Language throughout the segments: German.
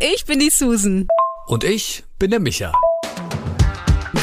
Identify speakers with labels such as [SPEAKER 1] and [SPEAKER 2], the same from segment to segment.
[SPEAKER 1] ich bin die Susan.
[SPEAKER 2] Und ich bin der Micha.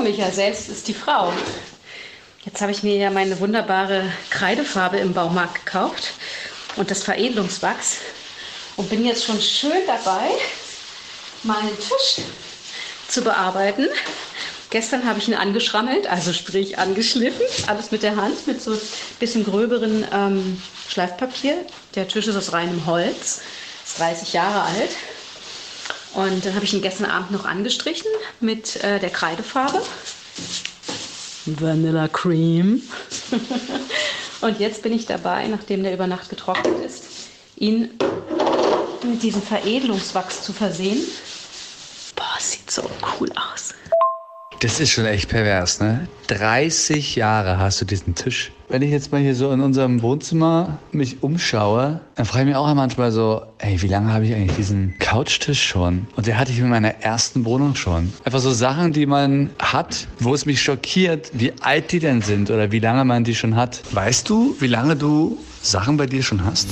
[SPEAKER 3] Micha, selbst ist die Frau. Jetzt habe ich mir ja meine wunderbare Kreidefarbe im Baumarkt gekauft und das Veredelungswachs und bin jetzt schon schön dabei, meinen Tisch zu bearbeiten. Gestern habe ich ihn angeschrammelt, also sprich angeschliffen, alles mit der Hand, mit so ein bisschen gröberen ähm, Schleifpapier. Der Tisch ist aus reinem Holz, ist 30 Jahre alt. Und dann habe ich ihn gestern Abend noch angestrichen mit äh, der Kreidefarbe. Vanilla Cream. Und jetzt bin ich dabei, nachdem der über Nacht getrocknet ist, ihn mit diesem Veredelungswachs zu versehen. Boah, sieht so cool aus.
[SPEAKER 4] Das ist schon echt pervers, ne? 30 Jahre hast du diesen Tisch. Wenn ich jetzt mal hier so in unserem Wohnzimmer mich umschaue, dann frage ich mich auch manchmal so, ey, wie lange habe ich eigentlich diesen Couchtisch schon? Und den hatte ich in meiner ersten Wohnung schon. Einfach so Sachen, die man hat, wo es mich schockiert, wie alt die denn sind oder wie lange man die schon hat. Weißt du, wie lange du Sachen bei dir schon hast?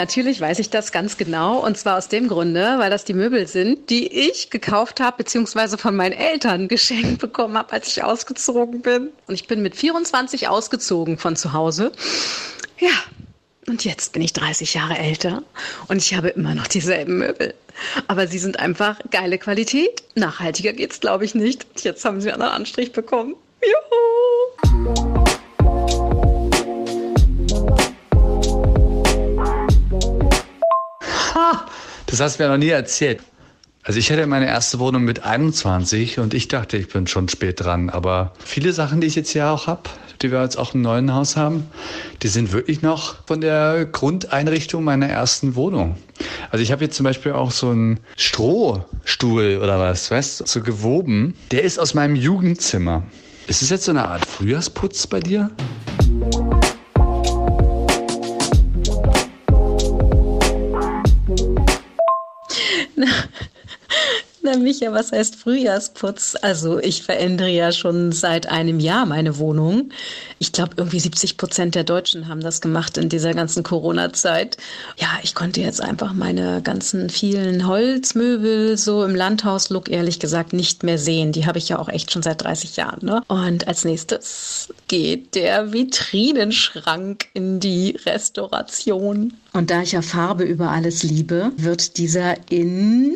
[SPEAKER 3] Natürlich weiß ich das ganz genau und zwar aus dem Grunde, weil das die Möbel sind, die ich gekauft habe beziehungsweise von meinen Eltern geschenkt bekommen habe, als ich ausgezogen bin. Und ich bin mit 24 ausgezogen von zu Hause. Ja, und jetzt bin ich 30 Jahre älter und ich habe immer noch dieselben Möbel. Aber sie sind einfach geile Qualität. Nachhaltiger geht's, glaube ich, nicht. Und jetzt haben sie einen Anstrich bekommen. Juhu!
[SPEAKER 4] Das hast du mir noch nie erzählt. Also ich hatte meine erste Wohnung mit 21 und ich dachte, ich bin schon spät dran. Aber viele Sachen, die ich jetzt ja auch habe, die wir jetzt auch im neuen Haus haben, die sind wirklich noch von der Grundeinrichtung meiner ersten Wohnung. Also ich habe jetzt zum Beispiel auch so einen Strohstuhl oder was, weißt du, so gewoben. Der ist aus meinem Jugendzimmer. Ist es jetzt so eine Art Frühjahrsputz bei dir?
[SPEAKER 3] Na Micha, was heißt Frühjahrsputz? Also ich verändere ja schon seit einem Jahr meine Wohnung. Ich glaube, irgendwie 70 Prozent der Deutschen haben das gemacht in dieser ganzen Corona-Zeit. Ja, ich konnte jetzt einfach meine ganzen vielen Holzmöbel so im Landhaus-Look ehrlich gesagt nicht mehr sehen. Die habe ich ja auch echt schon seit 30 Jahren. Ne? Und als nächstes geht der Vitrinenschrank in die Restauration. Und da ich ja Farbe über alles liebe, wird dieser in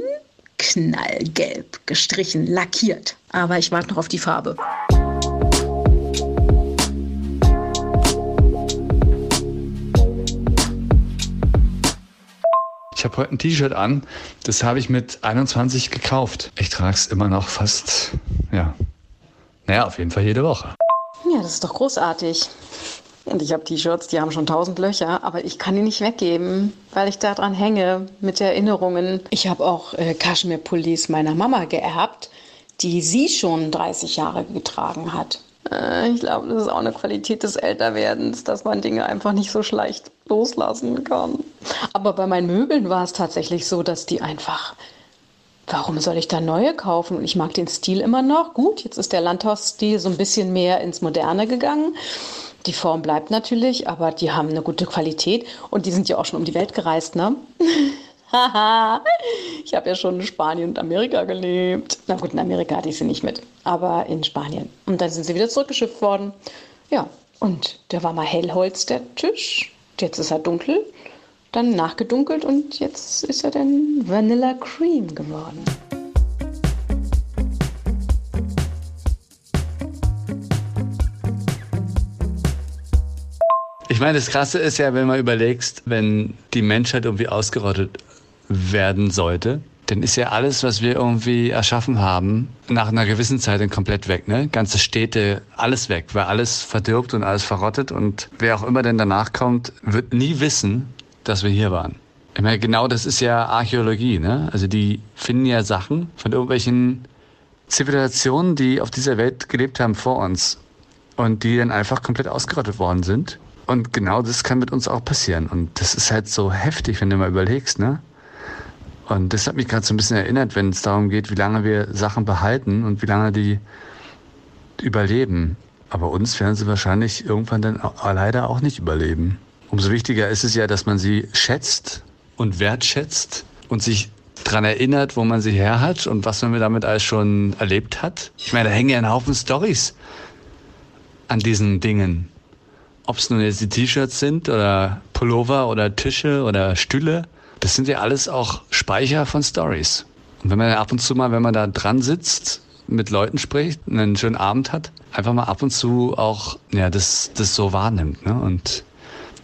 [SPEAKER 3] knallgelb gestrichen, lackiert. Aber ich warte noch auf die Farbe.
[SPEAKER 4] Ich habe heute ein T-Shirt an, das habe ich mit 21 gekauft. Ich trage es immer noch fast, ja, naja, auf jeden Fall jede Woche.
[SPEAKER 3] Ja, das ist doch großartig. Und ich habe T-Shirts, die haben schon tausend Löcher, aber ich kann die nicht weggeben, weil ich daran hänge mit Erinnerungen. Ich habe auch äh, Kaschmir-Pullis meiner Mama geerbt, die sie schon 30 Jahre getragen hat. Äh, ich glaube, das ist auch eine Qualität des Älterwerdens, dass man Dinge einfach nicht so schlecht loslassen kann. Aber bei meinen Möbeln war es tatsächlich so, dass die einfach Warum soll ich da neue kaufen? Und ich mag den Stil immer noch. Gut, jetzt ist der Landhausstil so ein bisschen mehr ins Moderne gegangen. Die Form bleibt natürlich, aber die haben eine gute Qualität und die sind ja auch schon um die Welt gereist, ne? Haha, ich habe ja schon in Spanien und Amerika gelebt. Na gut, in Amerika hatte ich sie nicht mit, aber in Spanien. Und dann sind sie wieder zurückgeschifft worden. Ja, und der war mal Hellholz, der Tisch. Jetzt ist er dunkel, dann nachgedunkelt und jetzt ist er dann Vanilla Cream geworden.
[SPEAKER 4] Ich meine, das Krasse ist ja, wenn man überlegst, wenn die Menschheit irgendwie ausgerottet werden sollte, dann ist ja alles, was wir irgendwie erschaffen haben, nach einer gewissen Zeit dann komplett weg. Ne? Ganze Städte, alles weg, weil alles verdirbt und alles verrottet. Und wer auch immer denn danach kommt, wird nie wissen, dass wir hier waren. Ich meine, genau das ist ja Archäologie. Ne? Also die finden ja Sachen von irgendwelchen Zivilisationen, die auf dieser Welt gelebt haben vor uns und die dann einfach komplett ausgerottet worden sind. Und genau das kann mit uns auch passieren. Und das ist halt so heftig, wenn du mal überlegst, ne? Und das hat mich gerade so ein bisschen erinnert, wenn es darum geht, wie lange wir Sachen behalten und wie lange die überleben. Aber uns werden sie wahrscheinlich irgendwann dann leider auch nicht überleben. Umso wichtiger ist es ja, dass man sie schätzt und wertschätzt und sich daran erinnert, wo man sie her hat und was man damit alles schon erlebt hat. Ich meine, da hängen ja ein Haufen Stories an diesen Dingen. Ob es nun jetzt die T-Shirts sind oder Pullover oder Tische oder Stühle das sind ja alles auch Speicher von Stories. Und wenn man ab und zu mal, wenn man da dran sitzt, mit Leuten spricht, einen schönen Abend hat, einfach mal ab und zu auch ja, das, das so wahrnimmt ne? und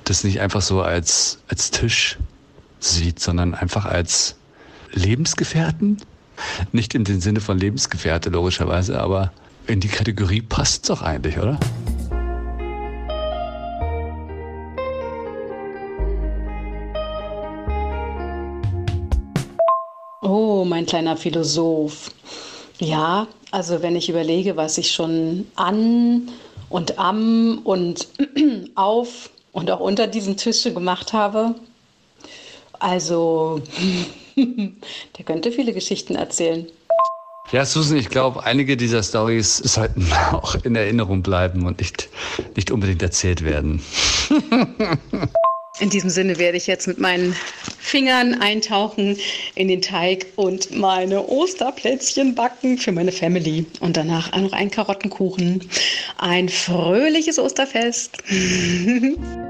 [SPEAKER 4] das nicht einfach so als, als Tisch sieht, sondern einfach als Lebensgefährten. Nicht in den Sinne von Lebensgefährte, logischerweise, aber in die Kategorie passt es doch eigentlich, oder?
[SPEAKER 3] Mein kleiner Philosoph. Ja, also wenn ich überlege, was ich schon an und am und auf und auch unter diesen Tische gemacht habe, also der könnte viele Geschichten erzählen.
[SPEAKER 4] Ja, Susan, ich glaube, einige dieser Stories sollten auch in Erinnerung bleiben und nicht, nicht unbedingt erzählt werden.
[SPEAKER 3] In diesem Sinne werde ich jetzt mit meinen Fingern eintauchen in den Teig und meine Osterplätzchen backen für meine Family. Und danach auch noch einen Karottenkuchen. Ein fröhliches Osterfest.